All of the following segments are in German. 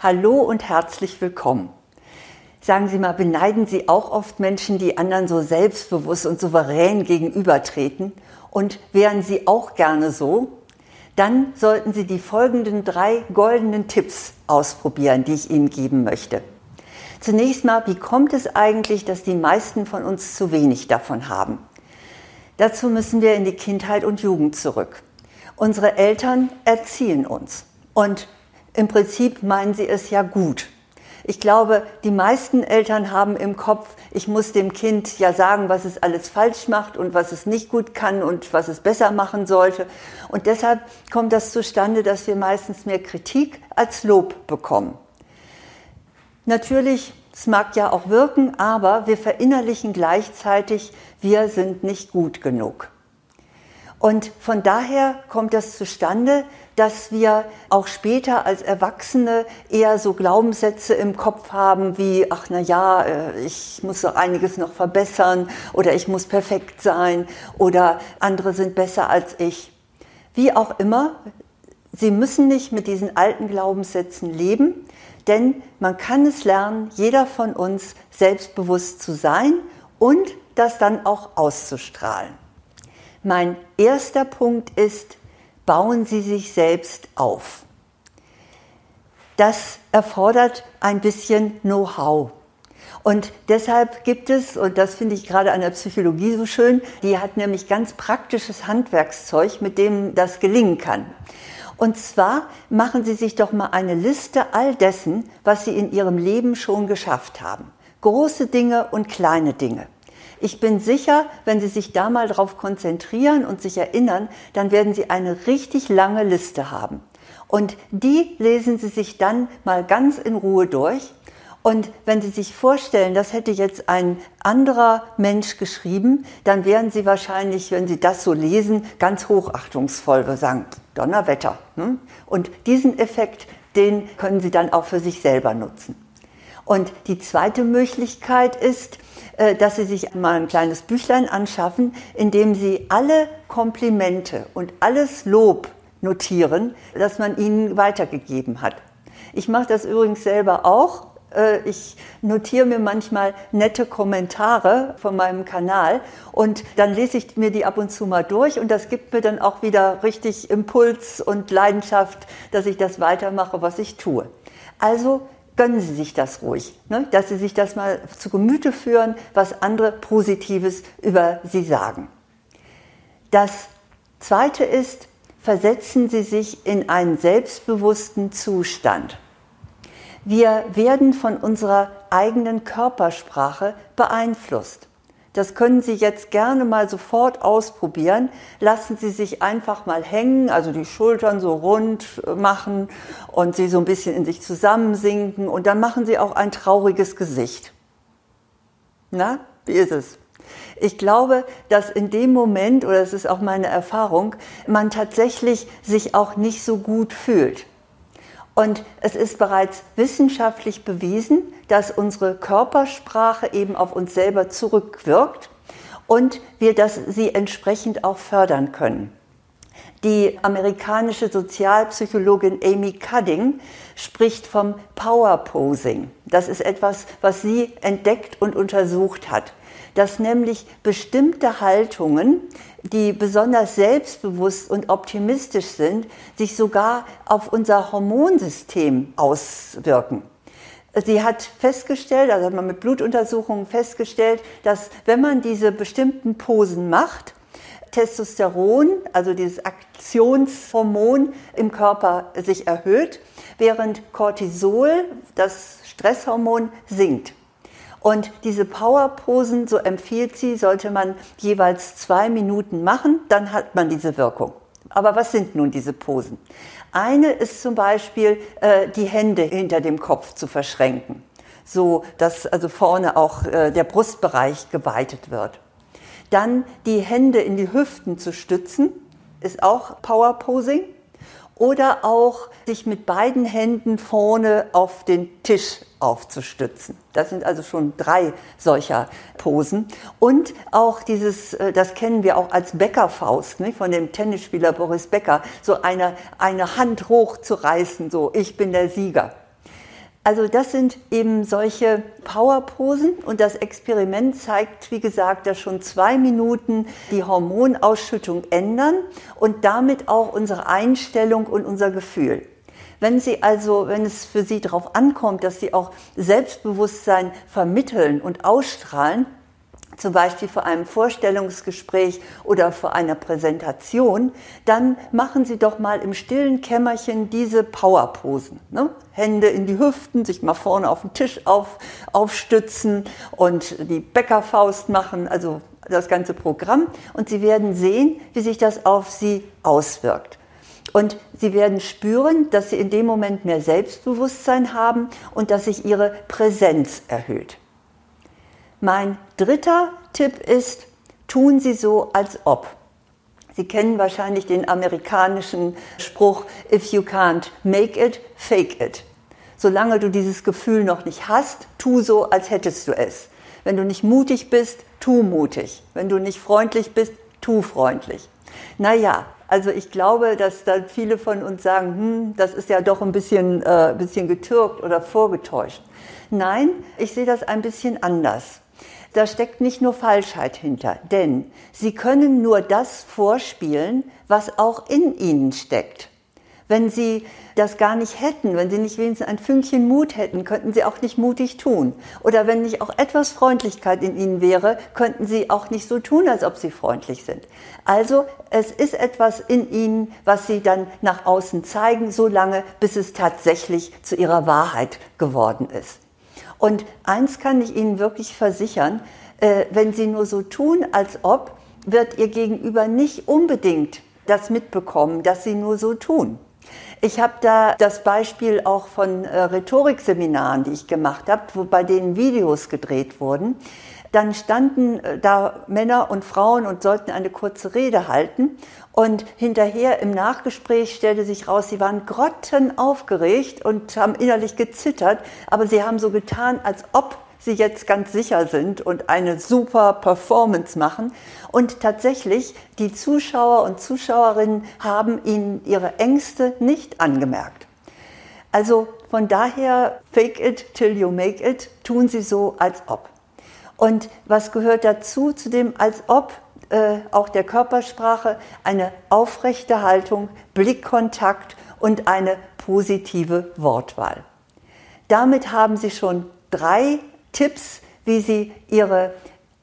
Hallo und herzlich willkommen. Sagen Sie mal, beneiden Sie auch oft Menschen, die anderen so selbstbewusst und souverän gegenübertreten? Und wären Sie auch gerne so? Dann sollten Sie die folgenden drei goldenen Tipps ausprobieren, die ich Ihnen geben möchte. Zunächst mal, wie kommt es eigentlich, dass die meisten von uns zu wenig davon haben? Dazu müssen wir in die Kindheit und Jugend zurück. Unsere Eltern erziehen uns. Und im Prinzip meinen sie es ja gut. Ich glaube, die meisten Eltern haben im Kopf, ich muss dem Kind ja sagen, was es alles falsch macht und was es nicht gut kann und was es besser machen sollte. Und deshalb kommt das zustande, dass wir meistens mehr Kritik als Lob bekommen. Natürlich, es mag ja auch wirken, aber wir verinnerlichen gleichzeitig, wir sind nicht gut genug. Und von daher kommt das zustande, dass wir auch später als Erwachsene eher so Glaubenssätze im Kopf haben wie, ach na ja, äh, ich muss doch einiges noch verbessern oder ich muss perfekt sein oder andere sind besser als ich. Wie auch immer, Sie müssen nicht mit diesen alten Glaubenssätzen leben, denn man kann es lernen, jeder von uns selbstbewusst zu sein und das dann auch auszustrahlen. Mein erster Punkt ist, bauen Sie sich selbst auf. Das erfordert ein bisschen Know-how. Und deshalb gibt es, und das finde ich gerade an der Psychologie so schön, die hat nämlich ganz praktisches Handwerkszeug, mit dem das gelingen kann. Und zwar machen Sie sich doch mal eine Liste all dessen, was Sie in Ihrem Leben schon geschafft haben. Große Dinge und kleine Dinge. Ich bin sicher, wenn Sie sich da mal drauf konzentrieren und sich erinnern, dann werden Sie eine richtig lange Liste haben. Und die lesen Sie sich dann mal ganz in Ruhe durch. Und wenn Sie sich vorstellen, das hätte jetzt ein anderer Mensch geschrieben, dann wären Sie wahrscheinlich, wenn Sie das so lesen, ganz hochachtungsvoll und sagen, Donnerwetter. Hm? Und diesen Effekt, den können Sie dann auch für sich selber nutzen. Und die zweite Möglichkeit ist, äh, dass Sie sich mal ein kleines Büchlein anschaffen, in dem Sie alle Komplimente und alles Lob notieren, das man Ihnen weitergegeben hat. Ich mache das übrigens selber auch. Äh, ich notiere mir manchmal nette Kommentare von meinem Kanal und dann lese ich mir die ab und zu mal durch und das gibt mir dann auch wieder richtig Impuls und Leidenschaft, dass ich das weitermache, was ich tue. Also gönnen Sie sich das ruhig, ne? dass Sie sich das mal zu Gemüte führen, was andere Positives über Sie sagen. Das Zweite ist, versetzen Sie sich in einen selbstbewussten Zustand. Wir werden von unserer eigenen Körpersprache beeinflusst. Das können Sie jetzt gerne mal sofort ausprobieren. Lassen Sie sich einfach mal hängen, also die Schultern so rund machen und sie so ein bisschen in sich zusammensinken und dann machen Sie auch ein trauriges Gesicht. Na, wie ist es? Ich glaube, dass in dem Moment, oder das ist auch meine Erfahrung, man tatsächlich sich auch nicht so gut fühlt. Und es ist bereits wissenschaftlich bewiesen, dass unsere Körpersprache eben auf uns selber zurückwirkt und wir das sie entsprechend auch fördern können. Die amerikanische Sozialpsychologin Amy Cudding spricht vom Power Posing. Das ist etwas, was sie entdeckt und untersucht hat dass nämlich bestimmte Haltungen, die besonders selbstbewusst und optimistisch sind, sich sogar auf unser Hormonsystem auswirken. Sie hat festgestellt, also hat man mit Blutuntersuchungen festgestellt, dass wenn man diese bestimmten Posen macht, Testosteron, also dieses Aktionshormon im Körper sich erhöht, während Cortisol, das Stresshormon, sinkt. Und diese Powerposen, so empfiehlt sie, sollte man jeweils zwei Minuten machen, dann hat man diese Wirkung. Aber was sind nun diese Posen? Eine ist zum Beispiel, äh, die Hände hinter dem Kopf zu verschränken, so dass also vorne auch äh, der Brustbereich geweitet wird. Dann die Hände in die Hüften zu stützen, ist auch Powerposing oder auch sich mit beiden Händen vorne auf den Tisch aufzustützen. Das sind also schon drei solcher Posen. Und auch dieses, äh, das kennen wir auch als Bäckerfaust ne, von dem Tennisspieler Boris Becker, so eine, eine Hand hoch zu reißen, so ich bin der Sieger. Also das sind eben solche Powerposen und das Experiment zeigt, wie gesagt, dass schon zwei Minuten die Hormonausschüttung ändern und damit auch unsere Einstellung und unser Gefühl. Wenn Sie also, wenn es für Sie darauf ankommt, dass Sie auch Selbstbewusstsein vermitteln und ausstrahlen, zum Beispiel vor einem Vorstellungsgespräch oder vor einer Präsentation, dann machen Sie doch mal im stillen Kämmerchen diese Powerposen. Ne? Hände in die Hüften, sich mal vorne auf den Tisch auf, aufstützen und die Bäckerfaust machen, also das ganze Programm. Und Sie werden sehen, wie sich das auf Sie auswirkt. Und Sie werden spüren, dass Sie in dem Moment mehr Selbstbewusstsein haben und dass sich Ihre Präsenz erhöht. Mein dritter Tipp ist, tun Sie so, als ob. Sie kennen wahrscheinlich den amerikanischen Spruch, if you can't make it, fake it. Solange du dieses Gefühl noch nicht hast, tu so, als hättest du es. Wenn du nicht mutig bist, tu mutig. Wenn du nicht freundlich bist, tu freundlich. Naja, also ich glaube, dass da viele von uns sagen, hm, das ist ja doch ein bisschen, äh, bisschen getürkt oder vorgetäuscht. Nein, ich sehe das ein bisschen anders da steckt nicht nur Falschheit hinter, denn sie können nur das vorspielen, was auch in ihnen steckt. Wenn sie das gar nicht hätten, wenn sie nicht wenigstens ein Fünkchen Mut hätten, könnten sie auch nicht mutig tun. Oder wenn nicht auch etwas Freundlichkeit in ihnen wäre, könnten sie auch nicht so tun, als ob sie freundlich sind. Also es ist etwas in ihnen, was sie dann nach außen zeigen, so lange, bis es tatsächlich zu ihrer Wahrheit geworden ist. Und eins kann ich Ihnen wirklich versichern, äh, wenn Sie nur so tun, als ob, wird Ihr Gegenüber nicht unbedingt das mitbekommen, dass Sie nur so tun. Ich habe da das Beispiel auch von äh, Rhetorikseminaren, die ich gemacht habe, wo bei denen Videos gedreht wurden. Dann standen äh, da Männer und Frauen und sollten eine kurze Rede halten. Und hinterher im Nachgespräch stellte sich raus, sie waren grottenaufgeregt und haben innerlich gezittert, aber sie haben so getan, als ob sie jetzt ganz sicher sind und eine super Performance machen. Und tatsächlich, die Zuschauer und Zuschauerinnen haben ihnen ihre Ängste nicht angemerkt. Also von daher, fake it till you make it, tun sie so, als ob. Und was gehört dazu, zu dem als ob? Äh, auch der Körpersprache eine aufrechte Haltung, Blickkontakt und eine positive Wortwahl. Damit haben Sie schon drei Tipps, wie Sie Ihre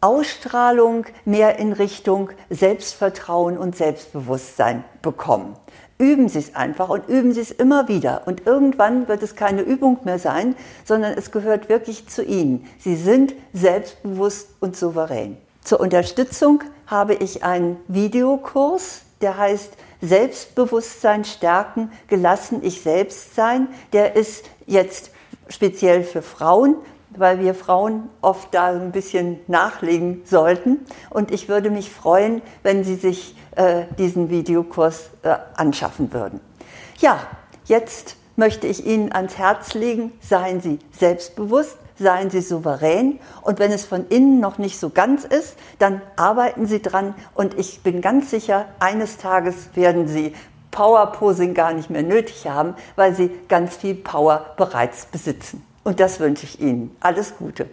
Ausstrahlung mehr in Richtung Selbstvertrauen und Selbstbewusstsein bekommen. Üben Sie es einfach und üben Sie es immer wieder. Und irgendwann wird es keine Übung mehr sein, sondern es gehört wirklich zu Ihnen. Sie sind selbstbewusst und souverän. Zur Unterstützung habe ich einen Videokurs, der heißt Selbstbewusstsein stärken, gelassen ich selbst sein. Der ist jetzt speziell für Frauen, weil wir Frauen oft da ein bisschen nachlegen sollten. Und ich würde mich freuen, wenn Sie sich äh, diesen Videokurs äh, anschaffen würden. Ja, jetzt möchte ich Ihnen ans Herz legen, seien Sie selbstbewusst, seien Sie souverän und wenn es von innen noch nicht so ganz ist, dann arbeiten Sie dran und ich bin ganz sicher, eines Tages werden Sie Powerposing gar nicht mehr nötig haben, weil Sie ganz viel Power bereits besitzen. Und das wünsche ich Ihnen. Alles Gute.